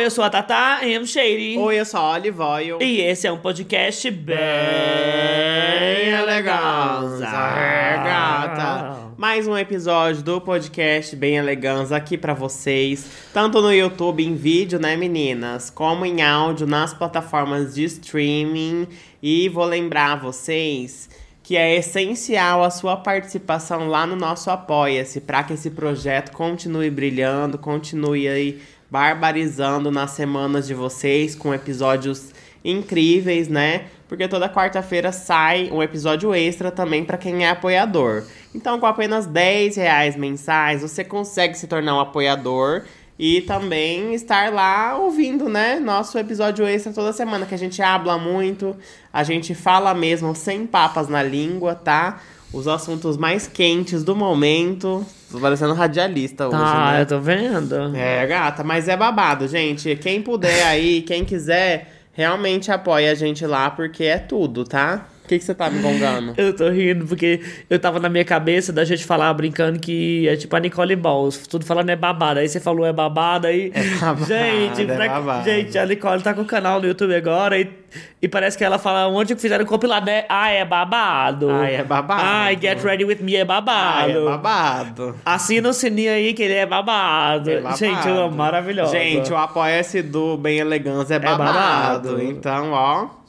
Oi, eu sou a Tata M. Shady. Oi, eu sou a Olive Oil. E esse é um podcast bem eleganza. É, gata. Mais um episódio do podcast Bem Eleganza aqui pra vocês. Tanto no YouTube em vídeo, né, meninas? Como em áudio nas plataformas de streaming. E vou lembrar vocês que é essencial a sua participação lá no nosso Apoia-se para que esse projeto continue brilhando, continue aí barbarizando nas semanas de vocês com episódios incríveis, né? Porque toda quarta-feira sai um episódio extra também para quem é apoiador. Então, com apenas 10 reais mensais, você consegue se tornar um apoiador e também estar lá ouvindo, né? Nosso episódio extra toda semana, que a gente habla muito, a gente fala mesmo sem papas na língua, tá? Os assuntos mais quentes do momento. Tô parecendo radialista hoje, Tá, né? eu tô vendo. É, gata, mas é babado, gente. Quem puder aí, quem quiser, realmente apoia a gente lá, porque é tudo, tá? Que, que você tá me gongando? Eu tô rindo porque eu tava na minha cabeça da gente falar brincando que é tipo a Nicole Balls, tudo falando é babada. Aí você falou é babada aí. babada, gente, é pra- babada. gente, a Nicole tá com o canal no YouTube agora e, e parece que ela fala onde que fizeram compilado, né? Ah, é babado. Ai, é babado. Ai, Get Ready With Me é babado. Ah, é babado. Assina o sininho aí que ele é babado. É babado. Gente, eu amo, maravilhoso. Gente, o apoia-se do Bem Elegância é babado. babado. Então, ó,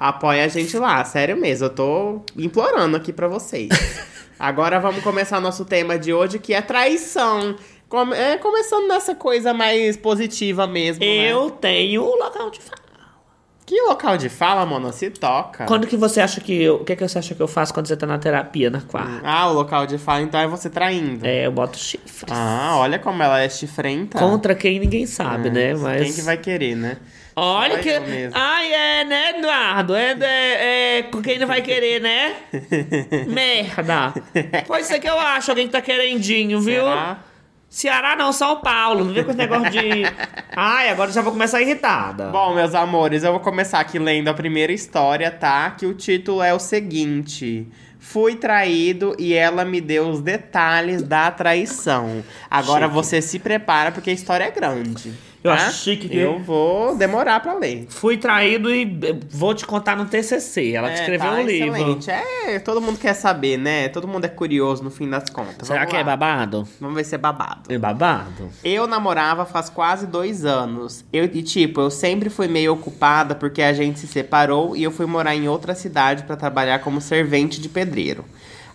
apoia a gente lá. Sério mesmo, eu tô implorando aqui pra vocês. Agora vamos começar nosso tema de hoje, que é traição. Come- é, começando nessa coisa mais positiva mesmo, né? eu tenho o local de fala. Que local de fala, mano, se toca. Quando que você acha que eu. O que, que você acha que eu faço quando você tá na terapia, na quarta? Ah, o local de fala, então é você traindo. É, eu boto chifres. Ah, olha como ela é chifrenta. Contra quem ninguém sabe, É, né? Mas. Quem que vai querer, né? Olha Vai que. Ai, é, né, Eduardo? É, é, é com quem não vai querer, né? Merda. Pois isso é que eu acho, alguém que tá querendinho, viu? Será? Ceará não, São Paulo. Não vem com esse negócio de. Ai, agora eu já vou começar irritada. Bom, meus amores, eu vou começar aqui lendo a primeira história, tá? Que o título é o seguinte: Fui traído e ela me deu os detalhes da traição. Agora Chique. você se prepara porque a história é grande. Eu tá? acho chique que- Eu vou demorar pra ler. Fui traído e eh, vou te contar no TCC. Ela te É, escreveu tá um livro. excelente. É, todo mundo quer saber, né? Todo mundo é curioso no fim das contas. Será Vamos que é lá. babado? Vamos ver se é babado. É babado? Eu namorava faz quase dois anos. Eu, e tipo, eu sempre fui meio ocupada porque a gente se separou e eu fui morar em outra cidade para trabalhar como servente de pedreiro.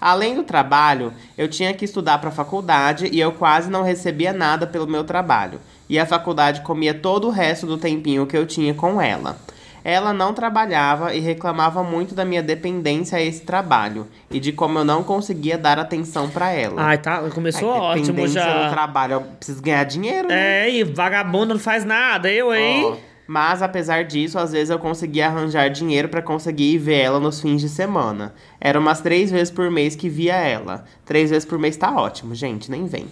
Além do trabalho, eu tinha que estudar para faculdade e eu quase não recebia nada pelo meu trabalho. E a faculdade comia todo o resto do tempinho que eu tinha com ela. Ela não trabalhava e reclamava muito da minha dependência a esse trabalho e de como eu não conseguia dar atenção para ela. Ai, tá. Começou Ai, ótimo dependência do já. trabalho, eu preciso ganhar dinheiro, né? É, e vagabundo não faz nada, eu, hein? Ó, mas apesar disso, às vezes eu conseguia arranjar dinheiro pra conseguir ir ver ela nos fins de semana. Era umas três vezes por mês que via ela. Três vezes por mês tá ótimo, gente, nem vem.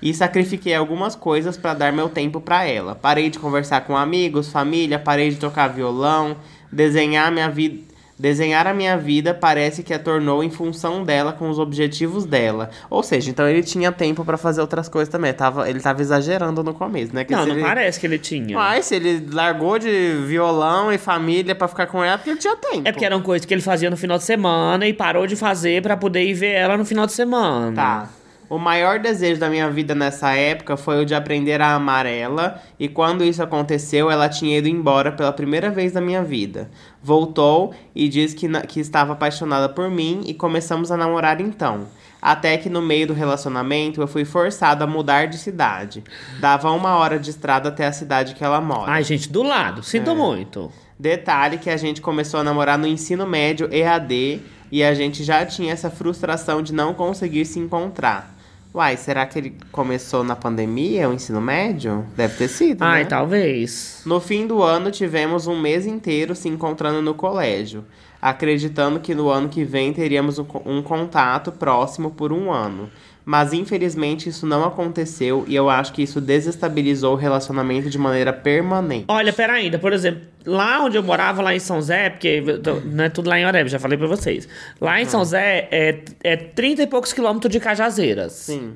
E sacrifiquei algumas coisas pra dar meu tempo pra ela. Parei de conversar com amigos, família, parei de tocar violão, desenhar minha vida. Desenhar a minha vida parece que a tornou em função dela com os objetivos dela. Ou seja, então ele tinha tempo pra fazer outras coisas também. Tava, ele tava exagerando no começo, né? Que Não, não ele- parece que ele tinha. mas se ele largou de violão e família pra ficar com ela, porque ele tinha tempo. É porque eram coisas que ele fazia no final de semana e parou de fazer pra poder ir ver ela no final de semana. Tá. O maior desejo da minha vida nessa época foi o de aprender a amar ela, e quando isso aconteceu, ela tinha ido embora pela primeira vez na minha vida. Voltou e disse que, que estava apaixonada por mim e começamos a namorar então. Até que no meio do relacionamento eu fui forçada a mudar de cidade. Dava uma hora de estrada até a cidade que ela mora. Ai, gente, do lado. É. Sinto muito. Detalhe que a gente começou a namorar no ensino médio EAD e a gente já tinha essa frustração de não conseguir se encontrar. Uai, será que ele começou na pandemia, o ensino médio? Deve ter sido, Ai, né? talvez. No fim do ano, tivemos um mês inteiro se encontrando no colégio, acreditando que no ano que vem teríamos um, um contato próximo por um ano. Mas infelizmente isso não aconteceu e eu acho que isso desestabilizou o relacionamento de maneira permanente. Olha, pera ainda, por exemplo, lá onde eu morava, lá em São Zé, porque não é tudo lá em Oreb, já falei pra vocês. Lá em São Zé é, é 30 e poucos quilômetros de Cajazeiras. Sim.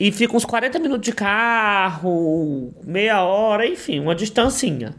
e fica uns 40 minutos de carro, meia hora, enfim, uma distancinha.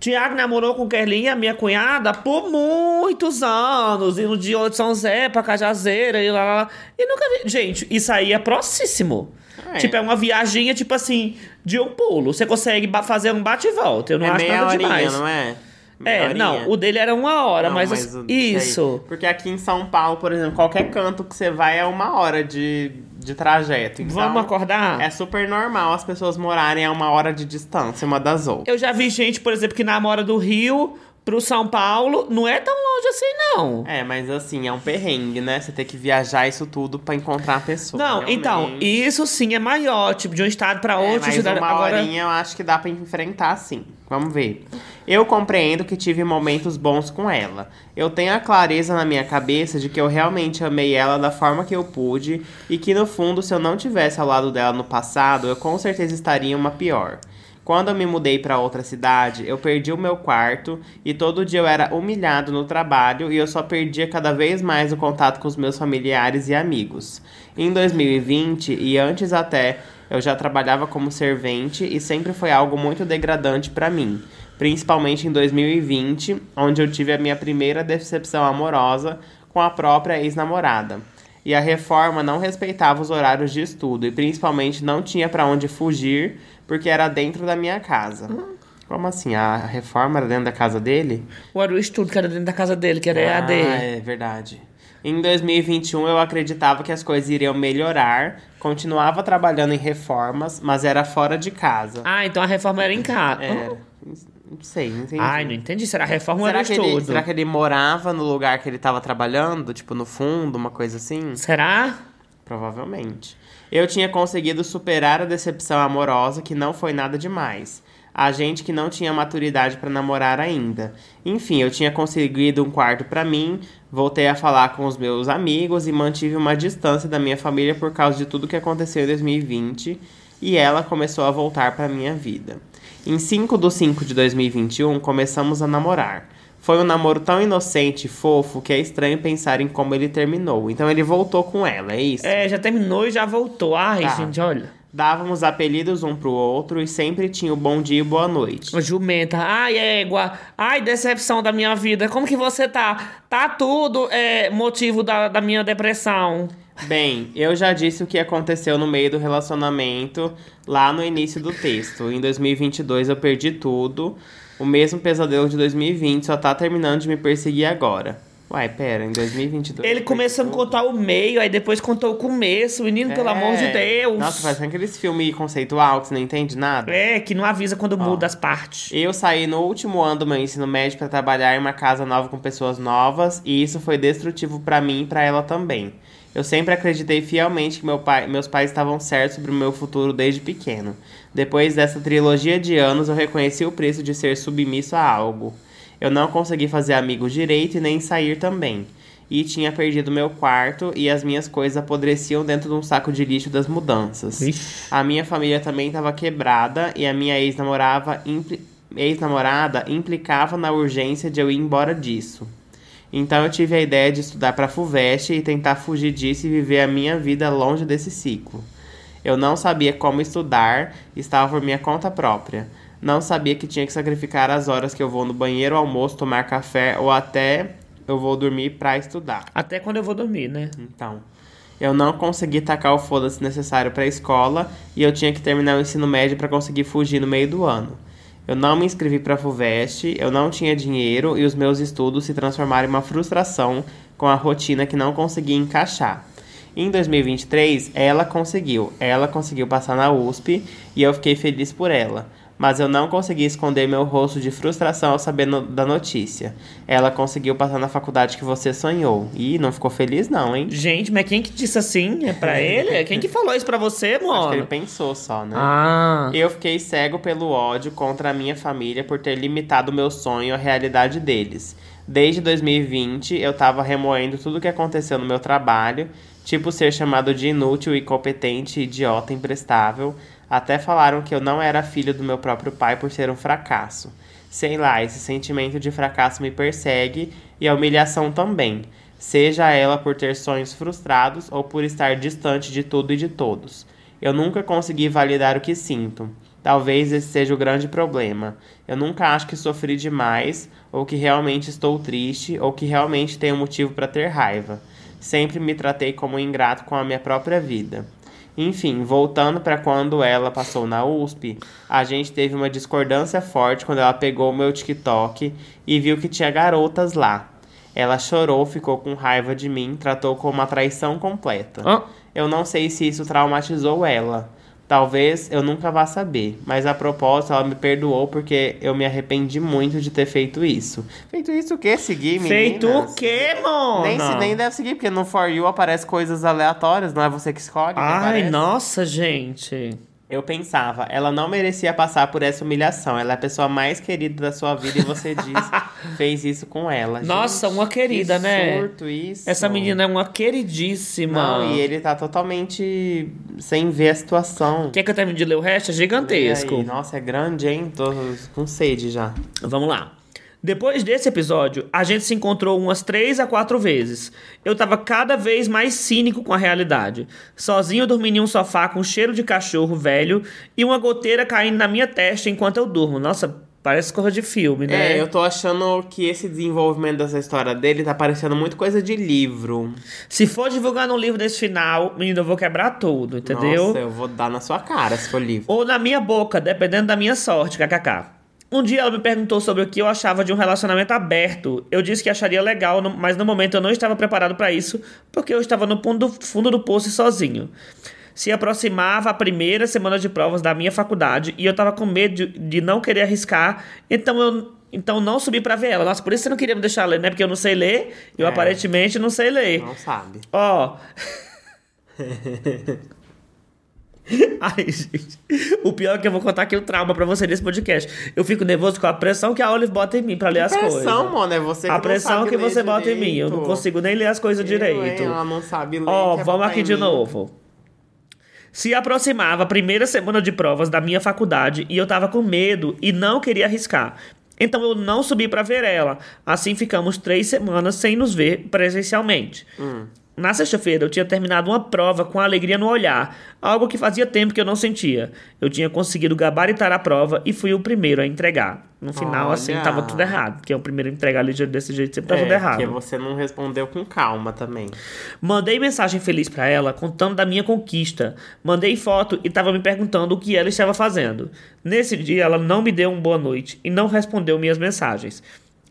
Tiago namorou com Kerlinha, minha cunhada, por muitos anos. Indo de São Zé pra Cajazeira e lá, lá, lá. E nunca vi. Gente, isso aí é próximo. É. Tipo, é uma viaginha, tipo assim, de um pulo. Você consegue fazer um bate e volta. Eu não é acho nada horinha, demais. não é? É, Meia não, horinha. o dele era uma hora, Não, mas, mas sei. isso. Porque aqui em São Paulo, por exemplo, qualquer canto que você vai é uma hora de, de trajeto. Então, Vamos acordar? É super normal as pessoas morarem a uma hora de distância uma das outras. Eu já vi gente, por exemplo, que namora do Rio pro São Paulo. Não é tão longe assim, não. É, mas assim, é um perrengue, né? Você ter que viajar isso tudo pra encontrar a pessoa. não, então, realmente. isso sim é maior, tipo, de um estado pra É, outro. mas cidade- uma Agora, horinha eu acho que dá pra enfrentar sim. Vamos ver. Eu compreendo que tive momentos bons com ela. Eu tenho a clareza na minha cabeça de que eu realmente amei ela da forma que eu pude e que no fundo, se eu não tivesse ao lado dela no passado, eu com certeza estaria em uma pior. Quando eu me mudei para outra cidade, eu perdi o meu quarto e todo dia eu era humilhado no trabalho e eu só perdia cada vez mais o contato com os meus familiares e amigos. Em 2020 e antes até, eu já trabalhava como servente e sempre foi algo muito degradante para mim, principalmente em 2020, onde eu tive a minha primeira decepção amorosa com a própria ex-namorada. E a reforma não respeitava os horários de estudo e principalmente não tinha para onde fugir porque era dentro da minha casa. Como assim? A reforma era dentro da casa dele? o era o estudo que era dentro da casa dele, que era EAD. Ah, é verdade. Em 2021 eu acreditava que as coisas iriam melhorar, continuava trabalhando em reformas, mas era fora de casa. Ah, então a reforma era em casa. Era. Não sei, não entendi. Ai, não entendi. Será a reforma será, era que ele, será que ele morava no lugar que ele tava trabalhando? Tipo, no fundo, uma coisa assim? Será? Provavelmente. Eu tinha conseguido superar a decepção amorosa, que não foi nada demais. A gente que não tinha maturidade para namorar ainda. Enfim, eu tinha conseguido um quarto para mim, voltei a falar com os meus amigos e mantive uma distância da minha família por causa de tudo que aconteceu em 2020, e ela começou a voltar para minha vida. Em 5 de 5 de 2021, começamos a namorar. Foi um namoro tão inocente e fofo que é estranho pensar em como ele terminou. Então ele voltou com ela, é isso? É, já terminou e já voltou. Ai, Tá. gente, olha. Dávamos apelidos um pro outro e sempre tinha o bom dia e boa noite. Jumenta, ai, égua, ai, decepção da minha vida, como que você tá? Tá tudo é, motivo da, da minha depressão. Bem, eu já disse o que aconteceu no meio do relacionamento lá no início do texto. Em 2022 eu perdi tudo. O mesmo pesadelo de 2020 só tá terminando de me perseguir agora. Uai, pera, em 2022. Ele começou a contar o meio, aí depois contou o começo. Menino, pelo É. amor de Deus. Nossa, faz aqueles filmes conceitual que você não entende nada. É, que não avisa quando muda as partes. Eu saí no último ano do meu ensino médio para trabalhar em uma casa nova com pessoas novas e isso foi destrutivo para mim e para ela também. Eu sempre acreditei fielmente que meu pai, meus pais estavam certos sobre o meu futuro desde pequeno. Depois dessa trilogia de anos, eu reconheci o preço de ser submisso a algo. Eu não consegui fazer amigos direito e nem sair também. E tinha perdido meu quarto e as minhas coisas apodreciam dentro de um saco de lixo das mudanças. Ixi. A minha família também estava quebrada e a minha impli- ex-namorada implicava na urgência de eu ir embora disso. Então eu tive a ideia de estudar para a FUVEST e tentar fugir disso e viver a minha vida longe desse ciclo. Eu não sabia como estudar, estava por minha conta própria. Não sabia que tinha que sacrificar as horas que eu vou no banheiro, almoço, tomar café ou até eu vou dormir para estudar. Até quando eu vou dormir, né? Então, eu não consegui tacar o foda-se necessário para a escola e eu tinha que terminar o ensino médio para conseguir fugir no meio do ano. Eu não me inscrevi para a FUVEST, eu não tinha dinheiro e os meus estudos se transformaram em uma frustração com a rotina que não conseguia encaixar. Em 2023, ela conseguiu. Ela conseguiu passar na USP e eu fiquei feliz por ela. Mas eu não consegui esconder meu rosto de frustração ao saber no- da notícia. Ela conseguiu passar na faculdade que você sonhou. E não ficou feliz, não, hein? Gente, mas quem que disse assim? É pra ele? Quem que falou isso pra você, Acho que ele mano? pensou só, né? Ah. Eu fiquei cego pelo ódio contra a minha família por ter limitado meu sonho à realidade deles. Desde 2020, eu tava remoendo tudo o que aconteceu no meu trabalho, tipo ser chamado de inútil, incompetente, idiota, imprestável. Até falaram que eu não era filho do meu próprio pai por ser um fracasso. Sei lá, esse sentimento de fracasso me persegue e a humilhação também. Seja ela por ter sonhos frustrados ou por estar distante de tudo e de todos. Eu nunca consegui validar o que sinto. Talvez esse seja o grande problema. Eu nunca acho que sofri demais, ou que realmente estou triste, ou que realmente tenho motivo para ter raiva. Sempre me tratei como ingrato com a minha própria vida. Enfim, voltando para quando ela passou na USP, a gente teve uma discordância forte quando ela pegou o meu TikTok e viu que tinha garotas lá. Ela chorou, ficou com raiva de mim, tratou como uma traição completa. Ah. Eu não sei se isso traumatizou ela. Talvez eu nunca vá saber, mas a propósito ela me perdoou porque eu me arrependi muito de ter feito isso. Feito isso o quê? Seguir, meninas? Feito o quê, mano? Nem, se- nem deve seguir, porque no For You aparece coisas aleatórias, não é você que escolhe. que Ai, nossa, gente. Eu pensava, ela não merecia passar por essa humilhação. Ela é a pessoa mais querida da sua vida e você diz, fez isso com ela. Nossa, Gente, uma querida, que né? surto isso. Essa menina é uma queridíssima. Não, e ele tá totalmente sem ver a situação. Quer que eu termine de ler o resto? É gigantesco. Nossa, é grande, hein? Tô com sede já. Vamos lá. Depois desse episódio, a gente se encontrou umas três a quatro vezes. Eu tava cada vez mais cínico com a realidade. Sozinho dormindo em um sofá com cheiro de cachorro velho e uma goteira caindo na minha testa enquanto eu durmo. Nossa, parece coisa de filme, né? É, eu tô achando que esse desenvolvimento dessa história dele tá parecendo muito coisa de livro. Se for divulgar um livro desse final, menino, eu vou quebrar tudo, entendeu? Nossa, eu vou dar na sua cara se for livro. Ou na minha boca, dependendo da minha sorte, kkk. Um dia ela me perguntou sobre o que eu achava de um relacionamento aberto. Eu disse que acharia legal, mas no momento eu não estava preparado para isso, porque eu estava no fundo do, poço sozinho. Se aproximava a primeira semana de provas da minha faculdade e eu estava com medo de, de não querer arriscar, então eu então não subi para ver ela. Nossa, por isso você não queria me deixar ler, né? Porque eu não sei ler, eu É. aparentemente não sei ler. Não sabe. Ó. Ai, gente. O pior é que eu vou contar aqui o trauma pra você nesse podcast. Eu fico nervoso com a pressão que a Olive bota em mim pra ler as coisas. pressão, mano, é você que A pressão que você bota em mim. Eu não direito. consigo nem ler as coisas Eu, direito. Ela não sabe ler. Ó, quer vamos aqui de mim. novo. Se aproximava a primeira semana de provas da minha faculdade e eu tava com medo e não queria arriscar. Então eu não subi pra ver ela. Assim ficamos três semanas sem nos ver presencialmente. Na sexta-feira eu tinha terminado uma prova com alegria no olhar, algo que fazia tempo que eu não sentia. Eu tinha conseguido gabaritar a prova e fui o primeiro a entregar. No final, assim, Olha. tava tudo errado. Porque o primeiro a entregar ali desse jeito sempre tá tudo É, errado. porque você não respondeu com calma também. Mandei mensagem feliz pra ela, contando da minha conquista. Mandei foto e tava me perguntando o que ela estava fazendo. Nesse dia, ela não me deu uma boa noite e não respondeu minhas mensagens.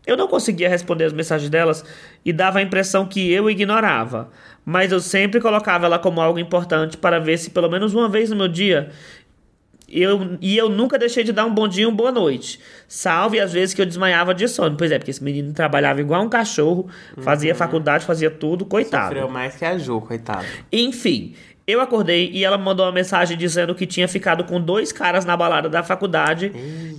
Eu não conseguia responder as mensagens delas e dava a impressão que eu ignorava, mas eu sempre colocava ela como algo importante para ver se pelo menos uma vez no meu dia eu, e eu nunca deixei de dar um bom dia e uma boa noite. Salve as vezes que eu desmaiava de sono. Pois é, porque esse menino trabalhava igual um cachorro, fazia faculdade, fazia tudo, coitado. Sofreu mais que a Ju, coitado. Enfim, eu acordei e ela mandou uma mensagem dizendo que tinha ficado com dois caras na balada da faculdade.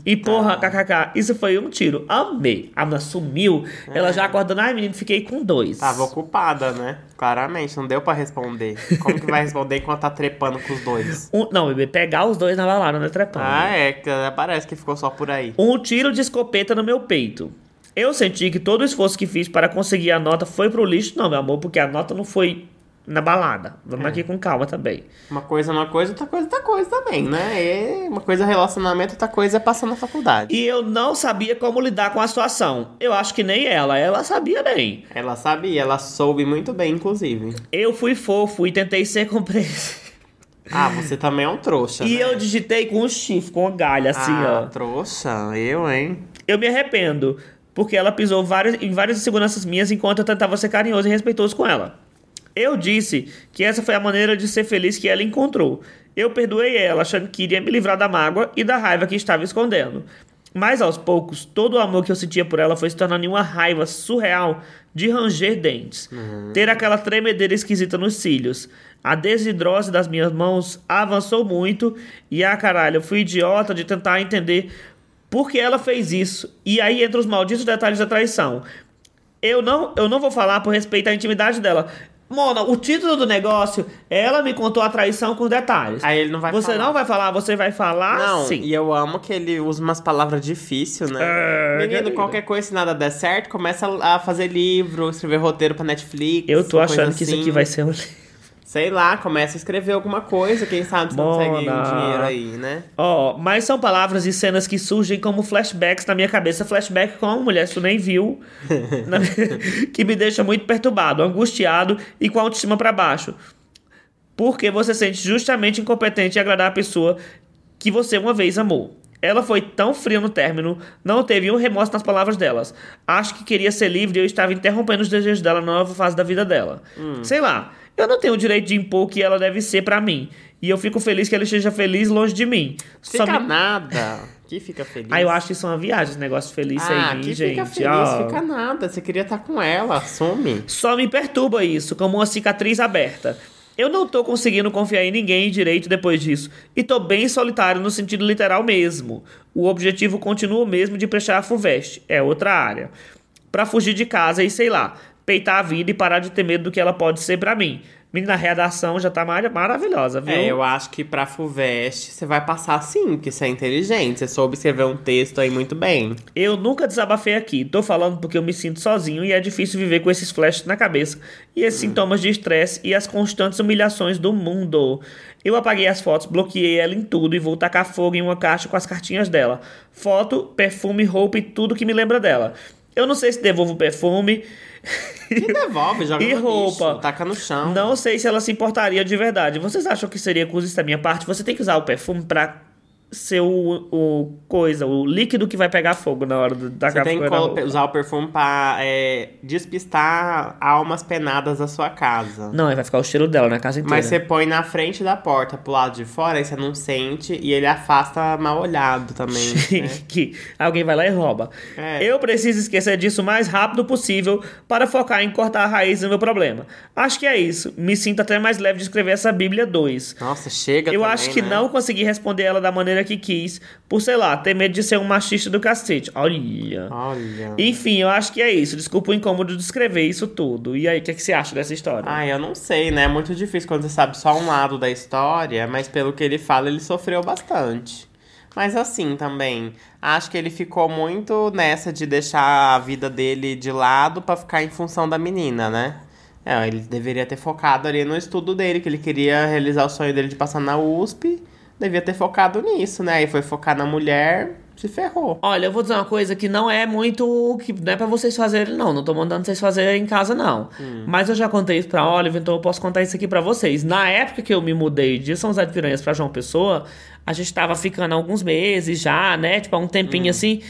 E porra, kkk, isso foi um tiro. Amei. A menina sumiu, ela já acordando, ai menino, fiquei com dois. Tava ocupada, né? Claramente, não deu pra responder. Como que vai responder enquanto tá trepando com os dois? Um- não, bebê, pegar os dois na balada, né, trepando. Ah, é, parece que ficou só por aí. Um tiro de escopeta no meu peito. Eu senti que todo o esforço que fiz para conseguir a nota foi pro lixo. Não, meu amor, porque a nota não foi na balada. Vamos É. aqui com calma também. Uma coisa é uma coisa, outra coisa é outra coisa também, né? E uma coisa é relacionamento, outra coisa é passar na faculdade. E eu não sabia como lidar com a situação. Eu acho que nem ela, ela sabia bem. Ela sabia, ela soube muito bem, inclusive. Eu fui fofo e tentei ser compreensivo. Ah, você também é um trouxa, E né? eu digitei com um chifre, com uma galha, assim, ah, ó. trouxa, eu, hein? Eu me arrependo, porque ela pisou várias, em várias inseguranças minhas enquanto eu tentava ser carinhoso e respeitoso com ela. Eu disse que essa foi a maneira de ser feliz que ela encontrou. Eu perdoei ela, achando que iria me livrar da mágoa e da raiva que estava escondendo. Mas aos poucos, todo o amor que eu sentia por ela foi se tornando em uma raiva surreal de ranger dentes. Ter aquela tremedeira esquisita nos cílios. A desidrose das minhas mãos avançou muito e, ah, caralho, eu fui idiota de tentar entender por que ela fez isso. E aí entra os malditos detalhes da traição. Eu não, eu não vou falar por respeito à intimidade dela. Mona, o título do negócio, ela me contou a traição com detalhes. Aí ele não vai você falar. não vai falar, você vai falar Não, sim. e eu amo que ele usa umas palavras difíceis, né? É, Menino, querido. qualquer coisa, se nada der certo, começa a fazer livro, escrever roteiro pra Netflix. Eu tô achando que isso assim. aqui vai ser um livro. Sei lá, começa a escrever alguma coisa, quem sabe você consegue um Mona. dinheiro aí, né? Ó, mas são palavras e cenas que surgem como flashbacks na minha cabeça. Flashback com uma mulher, se tu nem viu. na- que me deixa muito perturbado, angustiado e com a autoestima pra baixo. Porque você se sente justamente incompetente em agradar a pessoa que você uma vez amou. Ela foi tão fria no término, não teve um remorso nas palavras delas. Acho que queria ser livre e eu estava interrompendo os desejos dela na nova fase da vida dela. Sei lá, eu não tenho o direito de impor o que ela deve ser pra mim. E eu fico feliz que ela esteja feliz longe de mim. Só Fica me- nada. Que fica feliz. Ah, eu acho isso uma viagem, esse negócio feliz ah, aí, que gente. fica feliz, ó. fica nada. Você queria estar com ela, assume. Só me perturba isso, como uma cicatriz aberta. Eu não tô conseguindo confiar em ninguém direito depois disso. E tô bem solitário no sentido literal mesmo. O objetivo continua o mesmo de prestar a FUVEST. É outra área. Pra fugir de casa e, sei lá, peitar a vida e parar de ter medo do que ela pode ser pra mim. Menina, a redação já tá mar- maravilhosa, viu? É, eu acho que pra FUVEST você vai passar sim, porque você é inteligente. Você soube escrever um texto aí muito bem. Eu nunca desabafei aqui. Tô falando porque eu me sinto sozinho e é difícil viver com esses flashes na cabeça e esses sintomas de estresse e as constantes humilhações do mundo. Eu apaguei as fotos, bloqueei ela em tudo e vou tacar fogo em uma caixa com as cartinhas dela. Foto, perfume, roupa e tudo que me lembra dela. Eu não sei se devolvo o perfume. E devolve, joga E no roupa? lixo, taca no chão. Não sei se ela se importaria de verdade. Vocês acham que seria coisa da minha parte? Você tem que usar o perfume pra ser o, o coisa, o líquido que vai pegar fogo na hora de Você tem que usar o perfume pra é, despistar almas penadas da sua casa. Não, vai ficar o cheiro dela na casa inteira. Mas você põe na frente da porta, pro lado de fora, aí você não sente e ele afasta mal olhado também. né? que alguém vai lá e rouba. É. Eu preciso esquecer disso o mais rápido possível para focar em cortar a raiz do meu problema. Acho que é isso. Me sinto até mais leve de escrever essa Bíblia 2. Nossa, chega Eu também, acho que né? não consegui responder ela da maneira que quis, por sei lá, ter medo de ser um machista do cacete. Olha. Olha. Enfim, eu acho que é isso. Desculpa o incômodo de escrever isso tudo. E aí, o que, é que você acha dessa história? Ah, eu não sei, né? É muito difícil quando você sabe só um lado da história, mas pelo que ele fala, ele sofreu bastante. Mas assim também, acho que ele ficou muito nessa de deixar a vida dele de lado pra ficar em função da menina, né? É, ele deveria ter focado ali no estudo dele, que ele queria realizar o sonho dele de passar na USP. Devia ter focado nisso, né? E foi focar na mulher, se ferrou. Olha, eu vou dizer uma coisa que não é muito. que não é pra vocês fazerem, não. Não tô mandando vocês fazerem em casa, não. Mas eu já contei isso pra Oliver, então eu posso contar isso aqui pra vocês. Na época que eu me mudei de São José de Piranhas pra João Pessoa, a gente tava ficando há alguns meses já, né? Tipo, há um tempinho assim.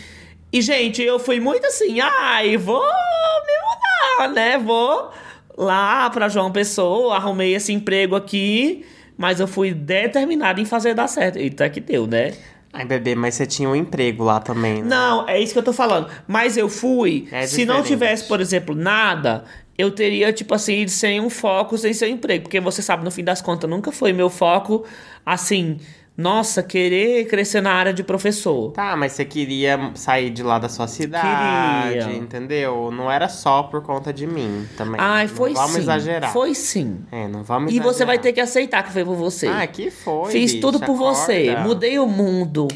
E, gente, eu fui muito assim, ai, vou me mudar, né? Vou lá pra João Pessoa, arrumei esse emprego aqui. Mas eu fui determinado em fazer dar certo. E até que deu, né? Ai, bebê, mas você tinha um emprego lá também, né? Não, é isso que eu tô falando. Mas eu fui. É se não tivesse, por exemplo, nada, eu teria, tipo assim, sem um foco, sem seu emprego. Porque você sabe, no fim das contas, nunca foi meu foco, assim, nossa, querer crescer na área de professor. Tá, mas você queria sair de lá da sua cidade, Queria. entendeu? Não era só por conta de mim também. Ai, Não foi vamos sim. exagerar. Foi sim. É, não vamos E exagerar. você vai ter que aceitar que foi por você. Ah, que foi, Fiz bicha, tudo por você. acorda. Mudei o mundo.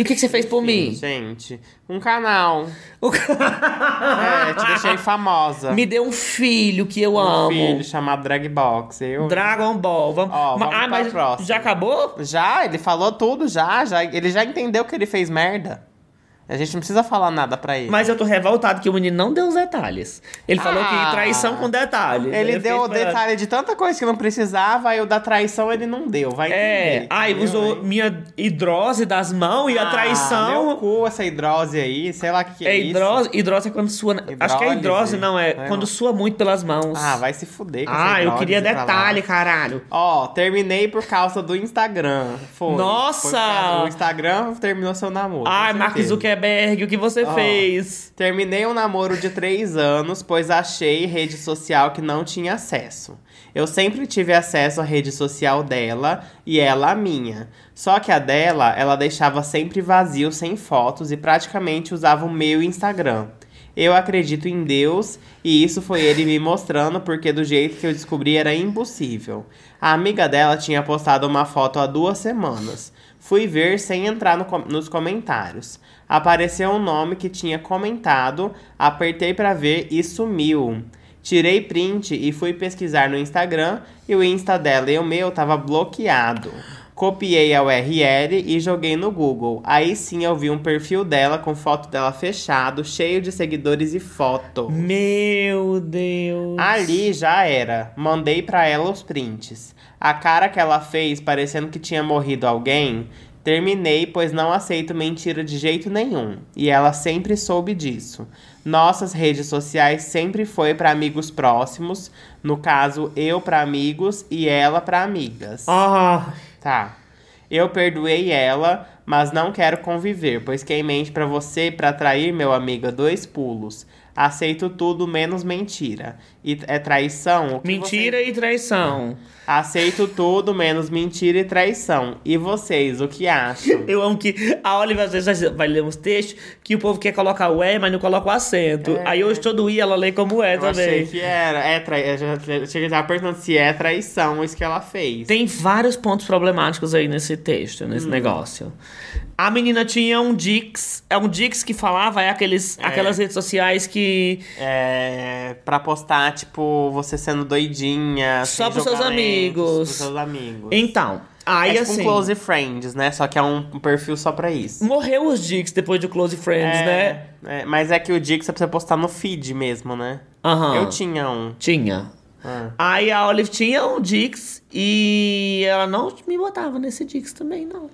E o que, que você fez por mim? Gente, um canal. O É, te deixei famosa. Me deu um filho que eu um amo. filho chamado Dragbox. Eu... Dragon Ball. Vamos, Ó, vamos ah, mas próxima. já acabou? Já, ele falou tudo já, já. Ele já entendeu que ele fez merda. A gente não precisa falar nada pra ele. Mas eu tô revoltado que o menino não deu os detalhes. Ele falou Ah. que traição com detalhes. Ele Eu deu o detalhe de tanta coisa que não precisava, e o da traição ele não deu. Vai É, entender. entendeu? usou minha hidrose das mãos e a Ah, traição. Meu cu, essa hidrose aí, sei lá o que, é, É isso. hidrose, hidrose é quando sua. Acho que é hidrose, Hidrólise. não, é, É, quando não. sua muito pelas mãos. Ah, vai se fuder com essa Ah, eu hidrólise queria detalhe, caralho. Ó, terminei por causa do Instagram. Foi. Nossa! Foi por causa- o Instagram terminou seu namoro. Ai, Mark certeza. Zuckerberg, o que você Ó. fez? Terminei um namoro de três anos, pois achei rede social que não tinha acesso. Eu sempre tive acesso à rede social dela e ela a minha. Só que a dela, ela deixava sempre vazio, sem fotos e praticamente usava o meu Instagram. Eu acredito em Deus e isso foi ele me mostrando porque do jeito que eu descobri era impossível. A amiga dela tinha postado uma foto há duas semanas. Fui ver sem entrar no nos comentários. Apareceu um nome que tinha comentado, apertei pra ver e sumiu. Tirei print e fui pesquisar no Instagram e o Insta dela e o meu tava bloqueado. Copiei a URL e joguei no Google. Aí sim eu vi um perfil dela com foto dela fechado, cheio de seguidores e foto. Meu Deus. Ali já era. Mandei pra ela os prints. A cara que ela fez, parecendo que tinha morrido alguém. Terminei, pois não aceito mentira de jeito nenhum. E ela sempre soube disso. Nossas redes sociais sempre foi para amigos próximos, no caso eu para amigos e ela para amigas. Ah, Tá. Eu perdoei ela, mas não quero conviver, pois quem mente pra você pra trair, meu amigo, é dois pulos. Aceito tudo menos mentira. E é traição? Mentira você- e traição. Aceito tudo menos mentira e traição. E vocês, o que acham? Eu amo que a Oliver às vezes vai ler uns textos que o povo quer colocar o é, mas não coloca o acento. Aí hoje todo i ela lê como é Eu achei também. que era. É trai... Eu já já perguntando se é traição isso que ela fez. Tem vários pontos problemáticos aí nesse texto, nesse Hum. negócio. A menina tinha um Dix. É um Dix que falava, é aqueles, aquelas redes sociais que. É. Pra postar, tipo, você sendo doidinha. Só pros seus amigos. Pros seus amigos. Então, aí é tipo assim. um close friends, né? Só que é um perfil só pra isso. Morreu os Dix depois do Close Friends, né? É, mas é que o Dix você precisa postar no feed mesmo, né? Aham. Eu tinha um. Tinha. Ah. Aí a Olive tinha um Dix e ela não me botava nesse Dix também, não.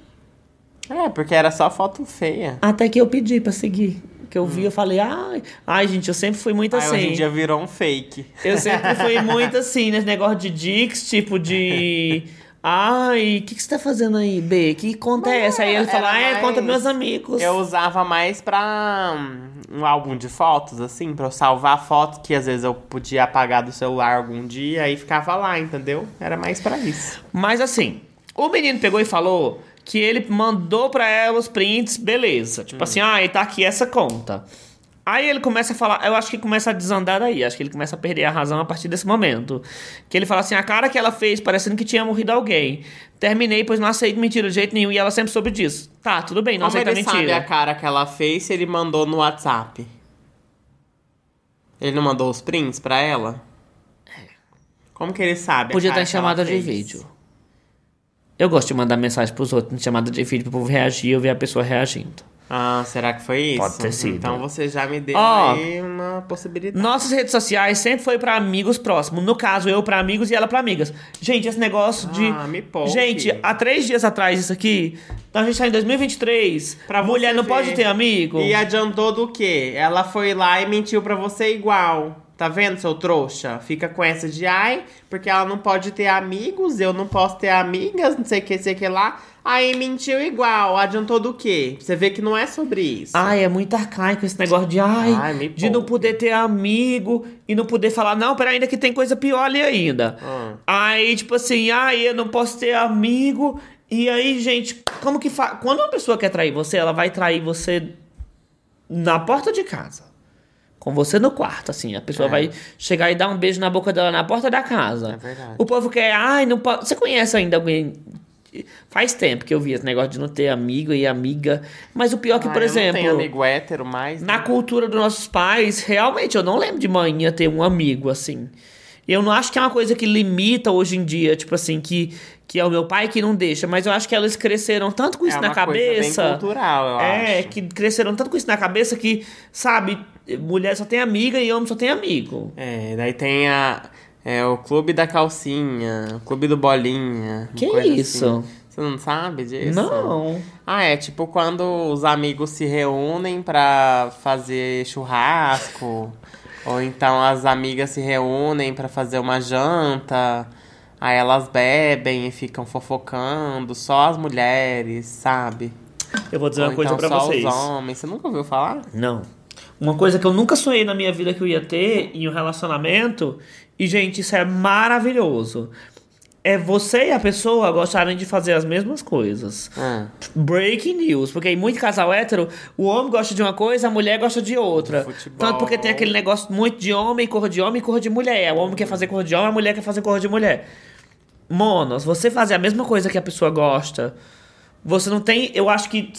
É, porque era só foto feia. Até que eu pedi pra seguir. Que eu vi, eu falei, ai, ai, gente, eu sempre fui muito Aí assim. hoje em dia virou um fake. Eu sempre fui muito assim, nesse negócio de Dix, tipo de. Ai, o que, que você tá fazendo aí, B? Que conta é essa? Aí ele Era fala, ah, é mais- conta dos meus amigos. Eu usava mais pra hum, um álbum de fotos, assim, pra eu salvar fotos que às vezes eu podia apagar do celular algum dia e ficava lá, entendeu? Era mais pra isso. Mas assim, o menino pegou e falou que ele mandou pra ela os prints, beleza. Tipo assim, ah, e tá aqui essa conta. Aí ele começa a falar, eu acho que começa a desandar daí, acho que ele começa a perder a razão a partir desse momento. Que ele fala assim, a cara que ela fez, parecendo que tinha morrido alguém. Terminei, pois não aceito mentira de jeito nenhum, e ela sempre soube disso. Tá, tudo bem, não Como aceita ele sabe mentira. a cara que ela fez se ele mandou no WhatsApp? Ele não mandou os prints pra ela? Como que ele sabe? Podia estar em chamada de vídeo. Eu gosto de mandar mensagem pros outros em chamada de vídeo pro povo reagir e eu ver a pessoa reagindo. Ah, será que foi isso? Pode ter sido. Então você já me deu Ó, aí uma possibilidade. Nossas redes sociais sempre foi pra amigos próximos. No caso, eu pra amigos e ela pra amigas. Gente, esse negócio de. Ah, me poupe. Gente, há três dias atrás, isso aqui. Então a gente tá em 2023. Pra Mulher não ver. pode ter amigo. E adiantou do quê? Ela foi lá e mentiu pra você igual. Tá vendo, seu trouxa? Fica com essa de ai, porque ela não pode ter amigos, eu não posso ter amigas, não sei o que, sei o que lá. Aí mentiu igual. Adiantou do quê? Você vê que não é sobre isso. Ai, é muito arcaico esse negócio de ai, Ai, de não poder ter amigo e não poder falar, não, pera ainda que tem coisa pior ali ainda. Ah. Aí, tipo assim, ai, eu não posso ter amigo. E aí, gente, como que faz? Quando uma pessoa quer trair você, ela vai trair você na porta de casa. Com você no quarto, assim. A pessoa É. vai chegar e dar um beijo na boca dela na porta da casa. É verdade. O povo quer, ai, não pode. Você conhece ainda alguém. Faz tempo que eu vi esse negócio de não ter amigo e amiga. Mas o pior é que, Ah, por exemplo. Não tenho amigo hétero mais. Na né? cultura dos nossos pais, realmente, eu não lembro de manhã ter um amigo assim. E Eu não acho que é uma coisa que limita hoje em dia, tipo assim, que, que é o meu pai que não deixa, mas eu acho que elas cresceram tanto com isso é na cabeça. Coisa bem cultural, eu é, acho. que cresceram tanto com isso na cabeça que, sabe, mulher só tem amiga e homem só tem amigo. É, daí tem a. É o clube da calcinha, o clube do bolinha. Que coisa isso? assim. Você não sabe disso? Não. Ah, é tipo quando os amigos se reúnem pra fazer churrasco. ou então as amigas se reúnem pra fazer uma janta. Aí elas bebem e ficam fofocando, só as mulheres, sabe? Eu vou dizer Ou uma coisa então pra só vocês. os homens. Você nunca ouviu falar? Não. Uma coisa que eu nunca sonhei na minha vida que eu ia ter em um relacionamento, e gente, isso é maravilhoso. É você e a pessoa gostarem de fazer as mesmas coisas. Ah, Breaking news, porque em muito casal hétero, o homem gosta de uma coisa, a mulher gosta de outra. Futebol. Tanto porque tem aquele negócio muito de homem, cor de homem e cor de mulher. O homem quer fazer cor de homem, a mulher quer fazer cor de mulher. Monos, você fazer a mesma coisa que a pessoa gosta, você não tem. Eu acho que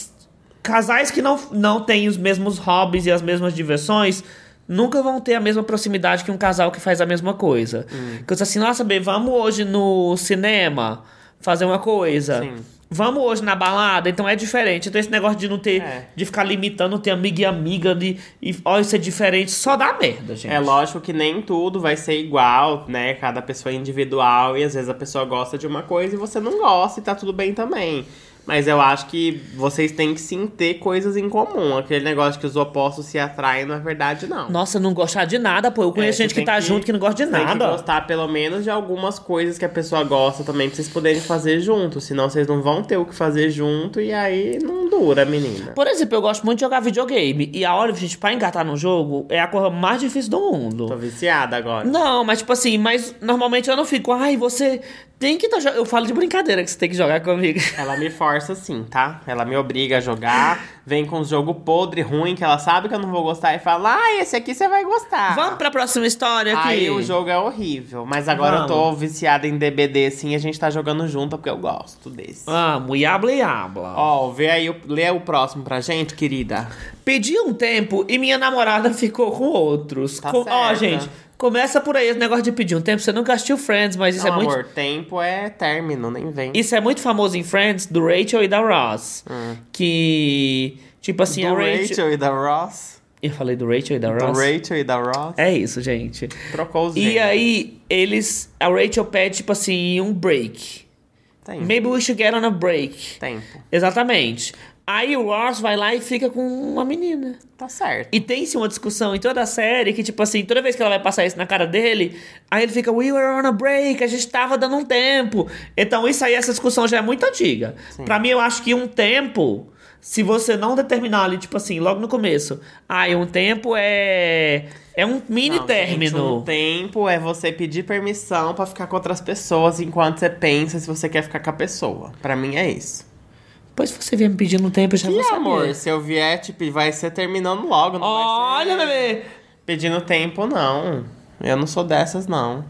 casais que não, não têm os mesmos hobbies e as mesmas diversões nunca vão ter a mesma proximidade que um casal que faz a mesma coisa. Hum. Que eu assim, nossa, bê, vamos hoje no cinema fazer uma coisa. Sim. Vamos hoje na balada, então é diferente. Então esse negócio de não ter, É. de ficar limitando, ter amiga e amiga, de, e ó, isso é diferente, só dá merda, gente. É lógico que nem tudo vai ser igual, né? Cada pessoa é individual e às vezes a pessoa gosta de uma coisa e você não gosta e tá tudo bem também. Mas eu acho que vocês têm que sim ter coisas em comum. Aquele negócio que os opostos se atraem, na verdade, não. Nossa, não gostar de nada, pô. Eu conheço É, gente que tá junto que não gosta de Tem que nada. gostar pelo menos de algumas coisas que a pessoa gosta também, pra vocês poderem fazer junto. Senão vocês não vão ter o que fazer junto e aí não dura, menina. Por exemplo, eu gosto muito de jogar videogame. E a Olive, gente, pra engatar no jogo, é a coisa mais difícil do mundo. Tô viciada agora. Não, mas tipo assim, mas normalmente eu não fico, ai, você tem que tá jogando. Eu falo de brincadeira que você tem que jogar comigo. Ela me força sim, tá? Ela me obriga a jogar, vem com um jogo podre, ruim, que ela sabe que eu não vou gostar e fala, ah, esse aqui você vai gostar. Vamos pra próxima história aqui. Aí o jogo é horrível. Mas agora eu tô Vamos. viciada em DBD, e a gente tá jogando junto porque eu gosto desse. Vamos, e habla e habla. Ó, vê aí, o- lê o próximo pra gente, querida. Pedi um tempo e minha namorada ficou com outros. Tá Com- Ó, gente, começa por aí esse negócio de pedir um tempo. Você nunca assistiu Friends, mas isso Não, é muito. amor, tempo é término, nem vem. Isso é muito famoso em Friends, do Rachel e da Ross. Que. Tipo assim, Hum. do a Rachel. Rachel e da Ross. Eu falei do Rachel e da Do Ross? Rachel e da Ross. É isso, gente. Trocou os E gêneros. aí, eles. A Rachel pede, tipo assim, um break. Tempo. Maybe we should get on a break. Tempo. Exatamente. Aí o Ross vai lá e fica com uma menina. Tá certo. E tem-se uma discussão em toda a série que, tipo assim, toda vez que ela vai passar isso na cara dele, aí ele fica, we were on a break, a gente tava dando um tempo. Então, isso aí, essa discussão já é muito antiga. Pra mim, eu acho que um tempo, se você não determinar ali, tipo assim, logo no começo, aí um tempo é. É um mini Não, término. Gente, um tempo é você pedir permissão pra ficar com outras pessoas enquanto você pensa se você quer ficar com a pessoa. Pra mim é isso. Depois se você vier me pedindo um tempo, eu já E vou saber. amor, se eu vier, tipo, vai ser terminando logo, não Olha, vai ser bebê! pedindo tempo, não. Eu não sou dessas, não.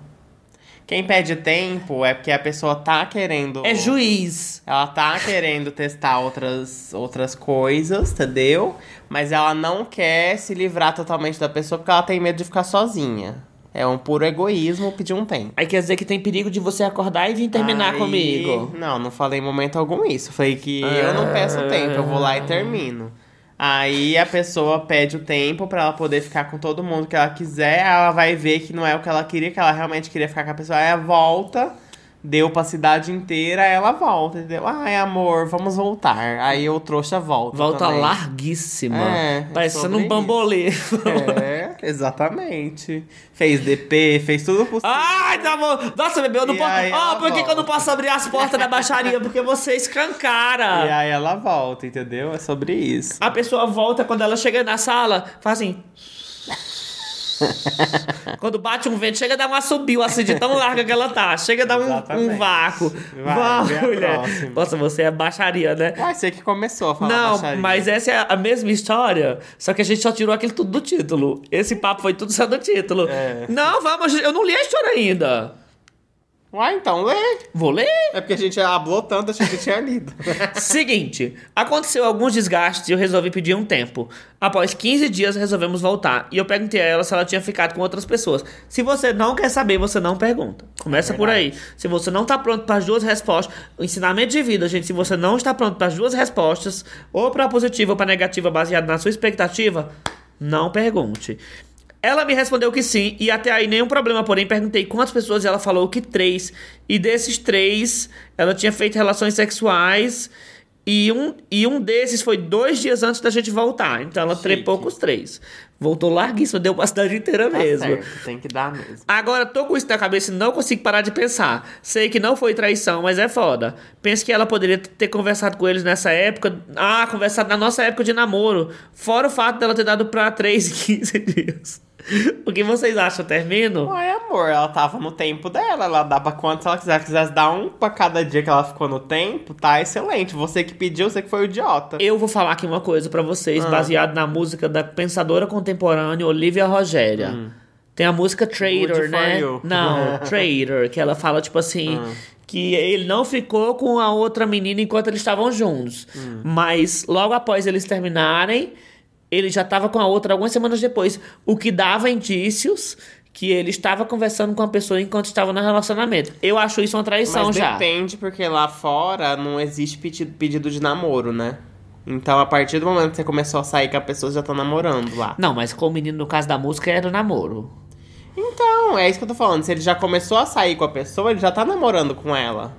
Quem pede tempo é porque a pessoa tá querendo. É juiz. Ela tá querendo testar outras, outras coisas, entendeu? Mas ela não quer se livrar totalmente da pessoa porque ela tem medo de ficar sozinha. É um puro egoísmo pedir um tempo. Aí quer dizer que tem perigo de você acordar e vir terminar Aí- comigo. Não, não falei em momento algum isso. Falei que eu não peço tempo, eu vou lá e termino. Aí a pessoa pede o tempo pra ela poder ficar com todo mundo que ela quiser. Ela vai ver que não é o que ela queria, que ela realmente queria ficar com a pessoa. Aí ela volta, deu pra cidade inteira, aí ela volta, entendeu? Ai, amor, vamos voltar. Aí o trouxa volta. Volta também. larguíssima. É, parecendo um bambolê. É, exatamente. Fez DP, fez tudo possível. Ai, tá bom. Nossa, bebê, eu não E posso. Ó, ela por que, que eu não posso abrir as portas da baixaria? Porque você E escancara. aí ela volta, entendeu? É sobre isso. A pessoa volta quando ela chega na sala, faz assim. Quando bate um vento, chega a dar um assobio assim de tão larga que ela tá. Chega a dar um, um vácuo. Vai, a mulher. Nossa, você é baixaria, né? Uai, você que começou a falar Não, baixaria. mas essa é a mesma história, só que a gente só tirou aquilo tudo do título. Esse papo foi tudo só do título. É. Não, vamos, eu não li a história ainda. Uai, então lê. Vou ler? É porque a gente hablou tanto, achei que tinha lido. Seguinte, aconteceu alguns desgastes e eu resolvi pedir um tempo. Após 15 dias resolvemos voltar. E eu perguntei a ela se ela tinha ficado com outras pessoas. Se você não quer saber, você não pergunta. Começa por aí. Se você não tá pronto para as duas respostas, o ensinamento de vida, gente, se você não está pronto para as duas respostas, ou para positiva ou para negativa baseado na sua expectativa, não pergunte. Ela me respondeu que sim, e até aí nenhum problema, porém perguntei quantas pessoas e ela falou que três. E desses três, ela tinha feito relações sexuais e um, e um desses foi dois dias antes da gente voltar. Então ela Chique. trepou com os três. Voltou larguíssima, deu pra cidade inteira Tá mesmo. certo, tem que dar mesmo. Agora tô com isso na cabeça e não consigo parar de pensar. Sei que não foi traição, mas é foda. Penso que ela poderia ter conversado com eles nessa época. Ah, conversado na nossa época de namoro. Fora o fato dela ter dado pra 3 e 15 dias. O que vocês acham? Termino? Uai, amor, ela tava no tempo dela, ela dá pra quantos ela quiser. Se quisesse dar um pra cada dia que ela ficou no tempo, tá excelente. Você que pediu, você que foi o idiota. Eu vou falar aqui uma coisa pra vocês, Ah. baseado na música da pensadora contemporânea Olivia Rogéria. Tem a música Traitor, né? you. Não, Traitor, que ela fala tipo assim. Ah. Que ele não ficou com a outra menina enquanto eles estavam juntos. Hum. Mas logo após eles terminarem, ele já tava com a outra algumas semanas depois. O que dava indícios que ele estava conversando com a pessoa enquanto estava no relacionamento. Eu acho isso uma traição Mas já. depende, porque lá fora não existe pedido, pedido de namoro, né? Então, a partir do momento que você começou a sair com a pessoa, você já tá namorando lá. Não, mas com o menino, no caso da música, era namoro. Então, é isso que eu tô falando. Se ele já começou a sair com a pessoa, ele já tá namorando com ela.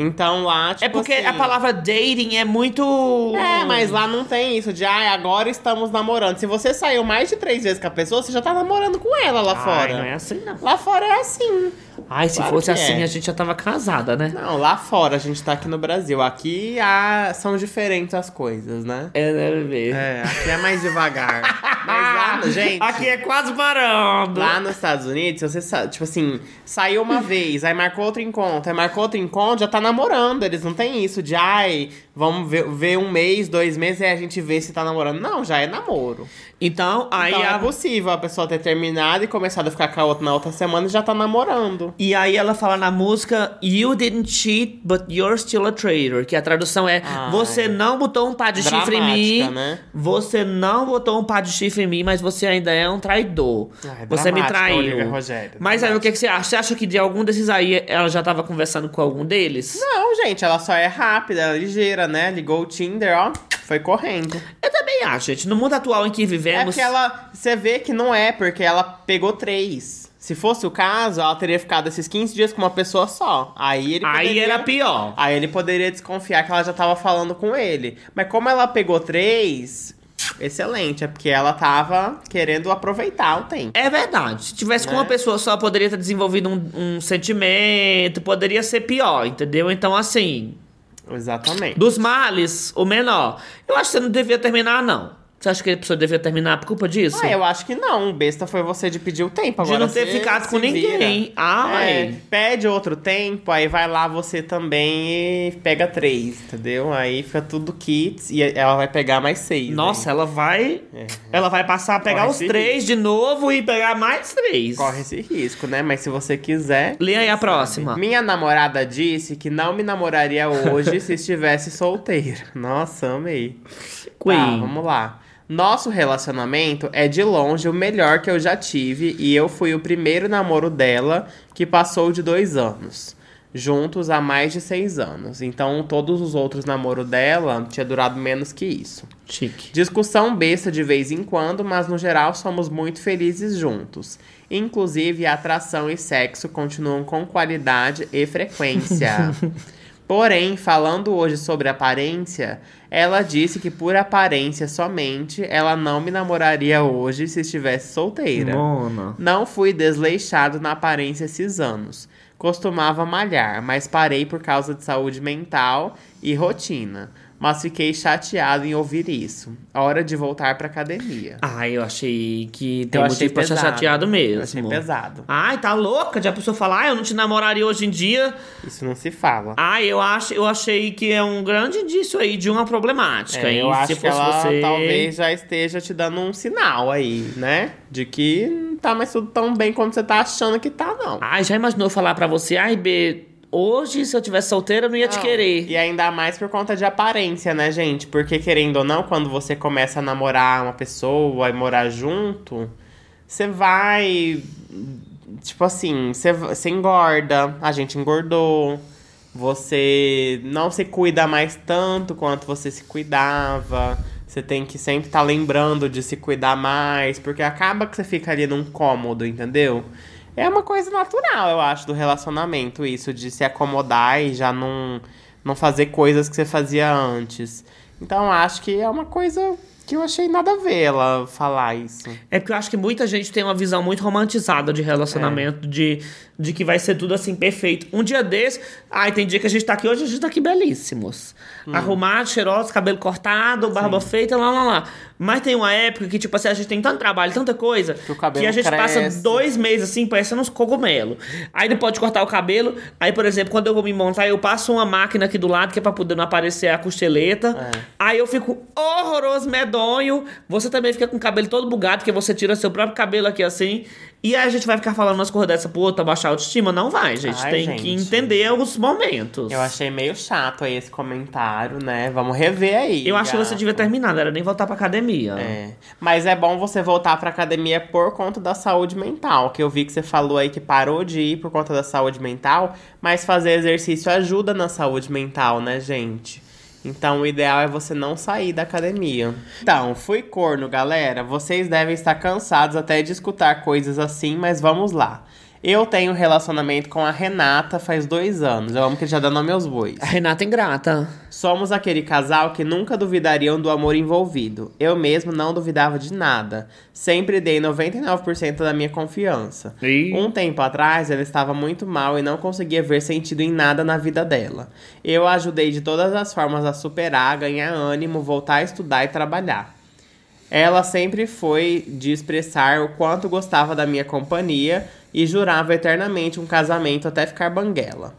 Então lá, tipo é porque assim- a palavra dating é muito. É, mas lá não tem isso de, ah, agora estamos namorando. Se você saiu mais de três vezes com a pessoa, você já tá namorando com ela lá Ai, fora. não é assim, não. Lá fora é assim. Ai, se Claro fosse que assim, é. a gente já tava casada, né? Não, lá fora a gente tá aqui no Brasil. Aqui ah, são diferentes as coisas, né? É, deve ver. É, aqui é mais devagar. Mas lá, gente. Aqui é quase parando. Lá nos Estados Unidos, você tipo assim, saiu uma vez, aí marcou outro encontro, aí marcou outro encontro, já tá namorando. Eles não tem isso de, ai, vamos ver, ver um mês, dois meses e a gente vê se tá namorando. Não, já é namoro. Então, aí então a... é possível a pessoa ter terminado e começado a ficar com a outra na outra semana e já tá namorando. E aí ela fala na música You didn't cheat, but you're still a traitor. Que a tradução é Ai. Você não botou um par de chifre em mim. Dramática, né? Você não botou um par de chifre em mim, mas você ainda é um traidor. Ai, você me dramática, traiu. Olivia Rogério, mas aí o dramática. que, que você acha? Você acha que de algum desses aí ela já tava conversando com algum deles? Não, gente, ela só é rápida, é ligeira, né? Ligou o Tinder, ó, foi correndo. Eu também acho, gente. No mundo atual em que É vivemos. porque ela. Você vê que não é, porque ela pegou três. Se fosse o caso, ela teria ficado esses 15 dias com uma pessoa só. Aí ele Aí poderia- era pior. Aí ele poderia desconfiar que ela já tava falando com ele. Mas como ela pegou três, excelente. É porque ela tava querendo aproveitar o tempo. É verdade. Se tivesse com Né? uma pessoa só, poderia ter desenvolvido um, um sentimento, poderia ser pior, entendeu? Então, assim, Exatamente. dos males, o menor. Eu acho que você não devia terminar, não. Você acha que a pessoa devia terminar por culpa disso? Ah, eu acho que não. Besta foi você de pedir o tempo. De Agora não ter ficado com ninguém. vira. Ai. É, pede outro tempo, aí vai lá você também e pega três, entendeu? Aí fica tudo kits e ela vai pegar mais seis. Nossa, ela vai. É. Ela vai passar a pegar Corre os três de novo e pegar mais três. Corre esse risco, né? Mas se você quiser. Lê aí a próxima. Minha namorada disse que não me namoraria hoje se estivesse solteira. Nossa, amei. Queen. Tá, vamos lá. Nosso relacionamento é de longe o melhor que eu já tive e eu fui o primeiro namoro dela que passou de dois anos. Juntos há mais de seis anos. Então, todos os outros namoros dela tinha durado menos que isso. Chique. Discussão besta de vez em quando, mas no geral somos muito felizes juntos. Inclusive, a atração e sexo continuam com qualidade e frequência. Porém, falando hoje sobre aparência, ela disse que por aparência somente ela não me namoraria hoje se estivesse solteira. Mona. Não fui desleixado na aparência esses anos. Costumava malhar, mas parei por causa de saúde mental e rotina. Mas fiquei chateado em ouvir isso. Hora de voltar pra academia. Ai, eu achei que tem Eu motivo pra pesado. chateado mesmo. Eu achei pesado. Ai, tá louca de a pessoa falar, ah, eu não te namoraria hoje em dia. Isso não se fala. Ai, eu, acho, eu achei que é um grande indício aí de uma problemática. É, eu acho que ela você... talvez já esteja te dando um sinal aí, né? De que não tá mais tudo tão bem como você tá achando que tá, não. Ai, já imaginou falar pra você, ai, B, hoje se eu tivesse solteira eu não ia te Não. querer. E ainda mais por conta de aparência, né, gente? Porque querendo ou não, quando você começa a namorar uma pessoa e morar junto, você vai. Tipo assim, você, você engorda, a gente engordou. Você não se cuida mais tanto quanto você se cuidava. Você tem que sempre estar lembrando de se cuidar mais, porque acaba que você fica ali num cômodo, entendeu? É uma coisa natural, eu acho, do relacionamento, isso, de se acomodar e já não, não fazer coisas que você fazia antes. Então, acho que é uma coisa que eu achei nada a ver ela falar isso. É porque eu acho que muita gente tem uma visão muito romantizada de relacionamento, de, de que vai ser tudo assim perfeito. Um dia desse, ai, tem dia que a gente tá aqui hoje, a gente tá aqui belíssimos. Hum. Arrumados, cheirosos, cabelo cortado, barba feita, lá, lá, lá. Mas tem uma época que, tipo assim, a gente tem tanto trabalho, tanta coisa, o cabelo a gente passa cresce. dois meses assim, parecendo uns cogumelos. Aí não pode cortar o cabelo. Aí, por exemplo, quando eu vou me montar, eu passo uma máquina aqui do lado, que é pra poder não aparecer a costeleta. É. Aí eu fico horroroso, medonho. Você também fica com o cabelo todo bugado, porque você tira seu próprio cabelo aqui assim. E aí a gente vai ficar falando umas coisas dessa pro outro, baixar a autoestima? Não vai, gente. Ai, Tem gente. que entender os momentos. Eu achei meio chato aí esse comentário, né? Vamos rever aí. Eu acho que você gato. devia terminar, não era nem voltar pra academia. academia. É. Mas é bom você voltar pra academia por conta da saúde mental. Que eu vi que você falou aí que parou de ir por conta da saúde mental. Mas fazer exercício ajuda na saúde mental, né, gente? Então o ideal é você não sair da academia. Então, fui corno, galera. Vocês devem estar cansados até de escutar coisas assim, mas vamos lá. Eu tenho relacionamento com a Renata faz dois anos. Eu amo que já dá nome aos bois. A Renata é ingrata. Somos aquele casal que nunca duvidariam do amor envolvido. Eu mesmo não duvidava de nada. Sempre dei 99% da minha confiança. Ih. Um tempo atrás, ela estava muito mal e não conseguia ver sentido em nada na vida dela. Eu a ajudei de todas as formas a superar, ganhar ânimo, voltar a estudar e trabalhar. Ela sempre foi de expressar o quanto gostava da minha companhia e jurava eternamente um casamento até ficar banguela.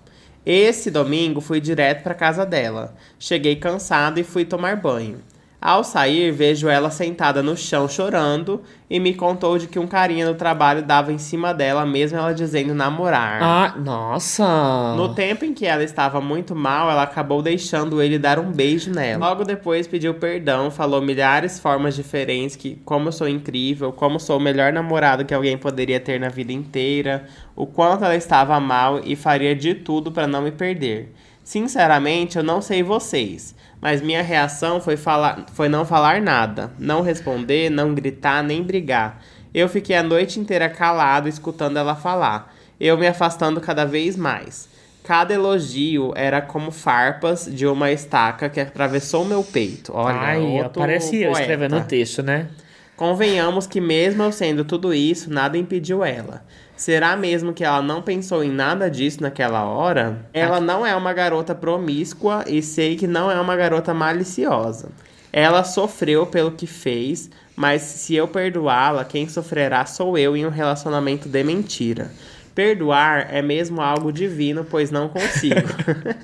Esse domingo fui direto para casa dela. Cheguei cansado e fui tomar banho. Ao sair, vejo ela sentada no chão chorando e me contou de que um carinha no trabalho dava em cima dela, mesmo ela dizendo namorar. Ah, nossa. No tempo em que ela estava muito mal, ela acabou deixando ele dar um beijo nela. Logo depois pediu perdão, falou milhares formas diferentes que como eu sou incrível, como sou o melhor namorado que alguém poderia ter na vida inteira, o quanto ela estava mal e faria de tudo para não me perder. Sinceramente, eu não sei vocês, mas minha reação foi, falar, foi não falar nada, não responder, não gritar, nem brigar. Eu fiquei a noite inteira calado escutando ela falar, eu me afastando cada vez mais. Cada elogio era como farpas de uma estaca que atravessou meu peito. Olha, Ai, outro parece eu escrevendo o texto, né? Convenhamos que mesmo eu sendo tudo isso, nada impediu ela. Será mesmo que ela não pensou em nada disso naquela hora? Ela não é uma garota promíscua e sei que não é uma garota maliciosa. Ela sofreu pelo que fez, mas se eu perdoá-la, quem sofrerá sou eu em um relacionamento de mentira. Perdoar é mesmo algo divino, pois não consigo.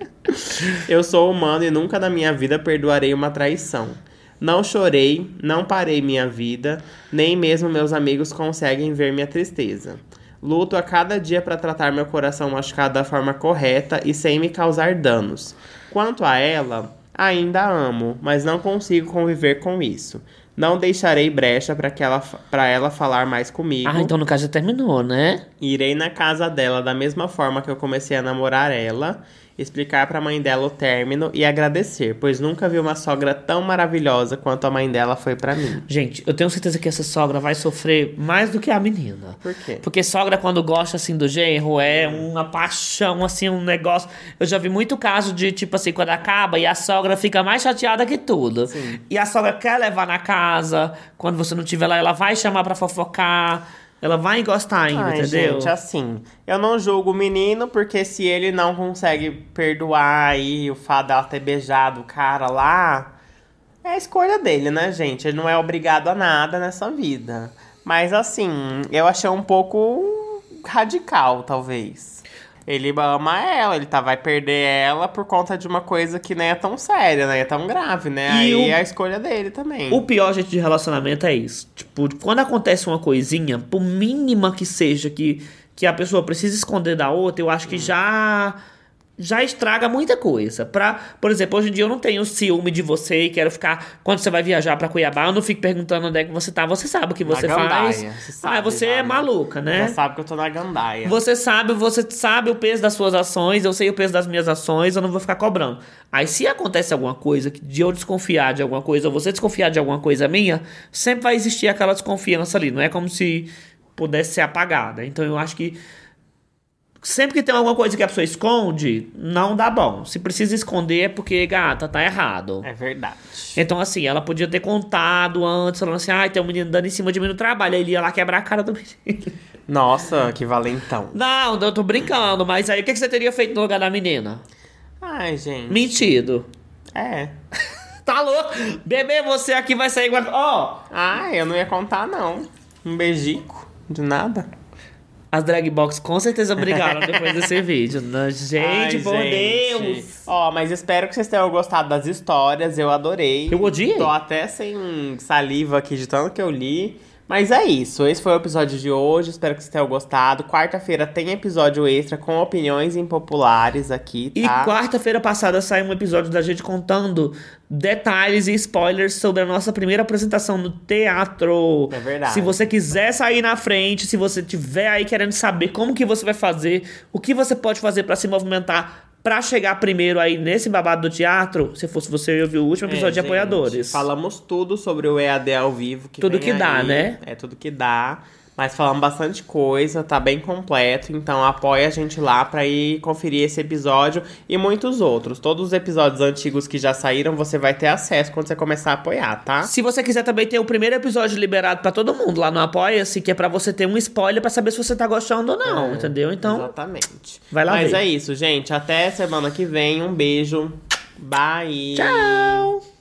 eu sou humano e nunca na minha vida perdoarei uma traição. Não chorei, não parei minha vida, nem mesmo meus amigos conseguem ver minha tristeza. Luto a cada dia para tratar meu coração machucado da forma correta e sem me causar danos. Quanto a ela, ainda amo, mas não consigo conviver com isso. Não deixarei brecha para que ela para ela falar mais comigo. Ah, então no caso já terminou, né? Irei na casa dela da mesma forma que eu comecei a namorar ela, explicar pra mãe dela o término e agradecer, pois nunca vi uma sogra tão maravilhosa quanto a mãe dela foi pra mim. Gente, eu tenho certeza que essa sogra vai sofrer mais do que a menina. Por quê? Porque sogra, quando gosta assim do genro, é uma paixão, assim, um negócio. Eu já vi muito caso de, tipo assim, quando acaba e a sogra fica mais chateada que tudo. Sim. E a sogra quer levar na casa, quando você não estiver lá, ela vai chamar pra fofocar. Ela vai gostar ainda, Ai, entendeu? gente, assim, eu não julgo o menino, porque se ele não consegue perdoar aí o fato dela ter beijado o cara lá, é a escolha dele, né, gente? Ele não é obrigado a nada nessa vida. Mas assim, eu achei um pouco radical, talvez. Ele ama ela, ele tá, vai perder ela por conta de uma coisa que nem é tão séria, né? É tão grave, né? E Aí o- é a escolha dele também. O pior jeito de relacionamento é isso. Tipo, quando acontece uma coisinha, por mínima que seja, que, que a pessoa precisa esconder da outra, eu acho que já já estraga muita coisa. Pra, por exemplo, hoje em dia eu não tenho ciúme de você e quero ficar. Quando você vai viajar pra Cuiabá, eu não fico perguntando onde é que você tá. Você sabe o que Na você gandaia, faz. você sabe ah, você é maluca, né? Já sabe que eu tô na gandaia. Você sabe, você sabe o peso das suas ações, eu sei o peso das minhas ações, eu não vou ficar cobrando. Aí se acontece alguma coisa que de eu desconfiar de alguma coisa, ou você desconfiar de alguma coisa minha, sempre vai existir aquela desconfiança ali, não é como se pudesse ser apagada. Então eu acho que sempre que tem alguma coisa que a pessoa esconde, não dá bom. Se precisa esconder é porque, gata, tá errado. É verdade. Então, assim, ela podia ter contado antes, falando assim, ai, tem um menino dando em cima de mim no trabalho. Aí ele ia lá quebrar a cara do menino. Nossa, que valentão. Não, eu tô brincando, mas aí o que você teria feito no lugar da menina? Ai, gente. Mentido. É. Tá louco? Bebê, você aqui vai sair a... Ó, Ai, eu não ia contar, não. Um beijico. De nada. As drag box com certeza brigaram depois desse vídeo. né? Gente, Ai, por gente. Deus. Ó, mas espero que vocês tenham gostado das histórias. Eu adorei. Eu odiei. Tô até sem saliva aqui de tanto que eu li. Mas é isso, esse foi o episódio de hoje, espero que vocês tenham gostado. Quarta-feira tem episódio extra com opiniões impopulares aqui, E tá? quarta-feira passada saiu um episódio da gente contando detalhes e spoilers sobre a nossa primeira apresentação no teatro. É verdade. Se você quiser sair na frente, se você tiver aí querendo saber como que você vai fazer, o que você pode fazer pra se movimentar pra chegar primeiro aí nesse babado do teatro, se fosse você eu vi o último episódio É, de gente, apoiadores. Falamos tudo sobre o EAD ao vivo. Que Tudo que dá, aí. né? É tudo que dá. Mas falamos bastante coisa, tá bem completo. Então apoia a gente lá pra ir conferir esse episódio e muitos outros. Todos os episódios antigos que já saíram, você vai ter acesso quando você começar a apoiar, tá? Se você quiser também ter o primeiro episódio liberado pra todo mundo lá no Apoia-se, que é pra você ter um spoiler pra saber se você tá gostando ou não, É, entendeu? Então, Exatamente. vai lá Mas ver. é isso, gente. Até semana que vem. Um beijo. Bye. tchau!